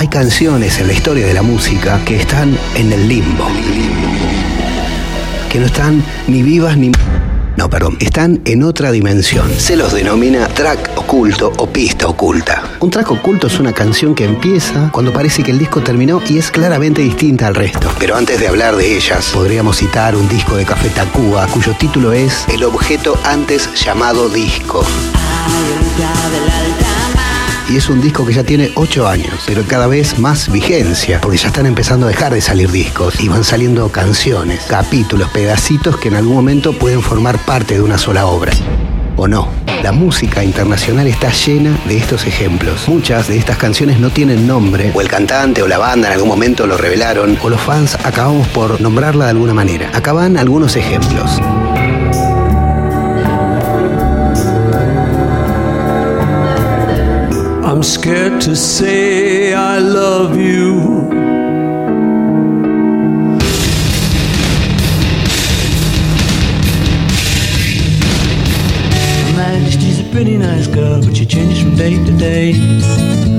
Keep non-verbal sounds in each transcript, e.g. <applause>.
Hay canciones en la historia de la música que están en el limbo. Que no están ni vivas ni... No, perdón, están en otra dimensión. Se los denomina track oculto o pista oculta. Un track oculto es una canción que empieza cuando parece que el disco terminó y es claramente distinta al resto. Pero antes de hablar de ellas, podríamos citar un disco de Café Tacuba cuyo título es El objeto antes llamado disco y es un disco que ya tiene 8 años, pero cada vez más vigencia, porque ya están empezando a dejar de salir discos y van saliendo canciones, capítulos, pedacitos que en algún momento pueden formar parte de una sola obra. ¿O no? La música internacional está llena de estos ejemplos. Muchas de estas canciones no tienen nombre, o el cantante o la banda en algún momento lo revelaron, o los fans acabamos por nombrarla de alguna manera. Acá van algunos ejemplos. I'm scared to say I love you. Pretty nice girl, but she changes from day to day.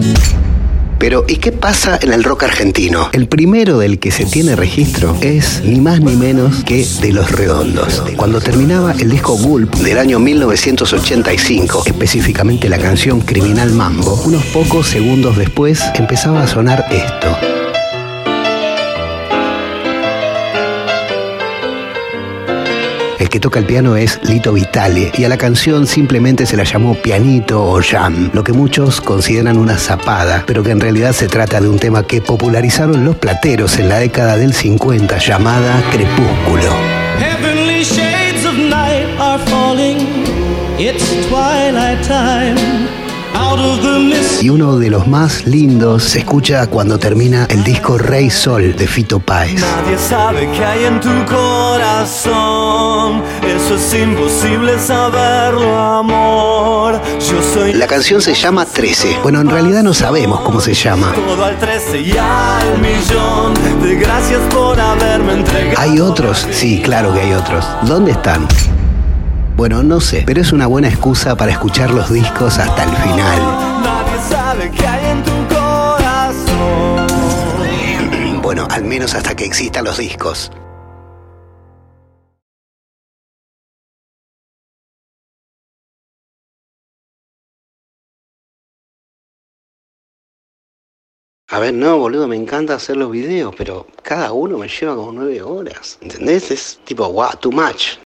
Pero, ¿y qué pasa en el rock argentino? El primero del que se tiene registro es ni más ni menos que de Los Redondos. Cuando terminaba el disco Gulp del año 1985, específicamente la canción Criminal Mambo, unos pocos segundos después empezaba a sonar esto. Que toca el piano es Lito Vitale y a la canción simplemente se la llamó pianito o jam, lo que muchos consideran una zapada, pero que en realidad se trata de un tema que popularizaron los plateros en la década del 50 llamada Crepúsculo. Heavenly shades of night are falling. It's twilight time. Y uno de los más lindos se escucha cuando termina el disco Rey Sol de Fito Páez. Nadie sabe qué hay en tu corazón. Eso es imposible saberlo, amor. Yo soy. La canción se llama 13. Bueno, en realidad no sabemos cómo se llama. Todo al 13 y al millón. De gracias por haberme entregado. ¿Hay otros? Sí, claro que hay otros. ¿Dónde están? Bueno, no sé, pero es una buena excusa para escuchar los discos hasta el final. Sabe qué hay en tu corazón. <clears throat> bueno, al menos hasta que existan los discos. A ver, no, boludo, me encanta hacer los videos, pero cada uno me lleva como nueve horas. ¿Entendés? Es tipo, wow, too much.